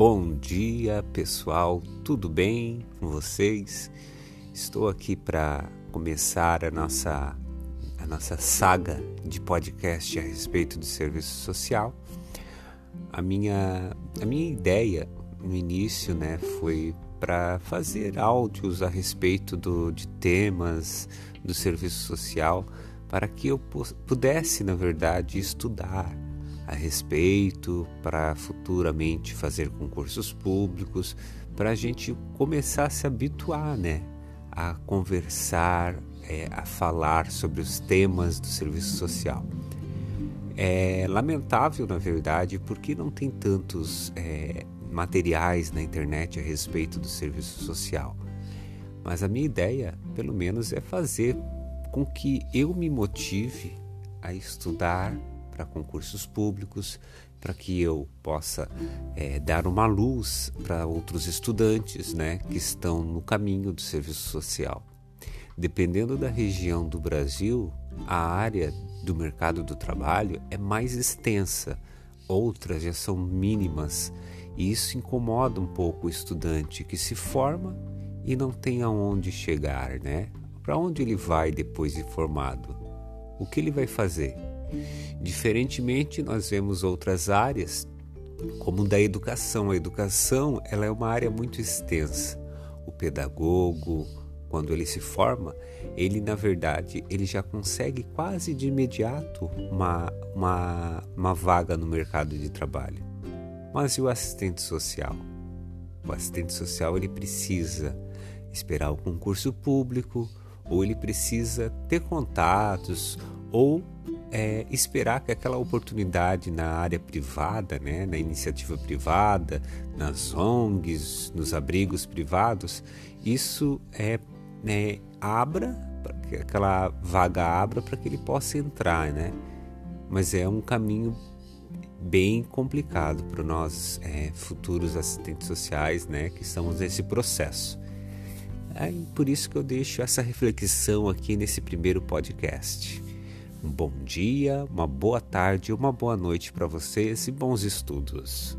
Bom dia, pessoal. Tudo bem com vocês? Estou aqui para começar a nossa a nossa saga de podcast a respeito do serviço social. A minha a minha ideia no início, né, foi para fazer áudios a respeito do, de temas do serviço social para que eu pudesse, na verdade, estudar a respeito, para futuramente fazer concursos públicos, para a gente começar a se habituar, né, a conversar, é, a falar sobre os temas do serviço social. É lamentável, na verdade, porque não tem tantos é, materiais na internet a respeito do serviço social. Mas a minha ideia, pelo menos, é fazer com que eu me motive a estudar para concursos públicos, para que eu possa é, dar uma luz para outros estudantes né, que estão no caminho do serviço social. Dependendo da região do Brasil, a área do mercado do trabalho é mais extensa, outras já são mínimas, e isso incomoda um pouco o estudante que se forma e não tem aonde chegar, né? Para onde ele vai depois de formado? O que ele vai fazer? Diferentemente, nós vemos outras áreas, como da educação. A educação ela é uma área muito extensa. O pedagogo, quando ele se forma, ele na verdade ele já consegue quase de imediato uma, uma, uma vaga no mercado de trabalho. Mas e o assistente social? O assistente social ele precisa esperar o concurso público, ou ele precisa ter contatos, ou é, esperar que aquela oportunidade na área privada, né, na iniciativa privada, nas ONGs, nos abrigos privados, isso é, né, abra, que aquela vaga abra para que ele possa entrar, né? Mas é um caminho bem complicado para nós é, futuros assistentes sociais, né, que estamos nesse processo. É por isso que eu deixo essa reflexão aqui nesse primeiro podcast. Um bom dia, uma boa tarde, uma boa noite para vocês e bons estudos.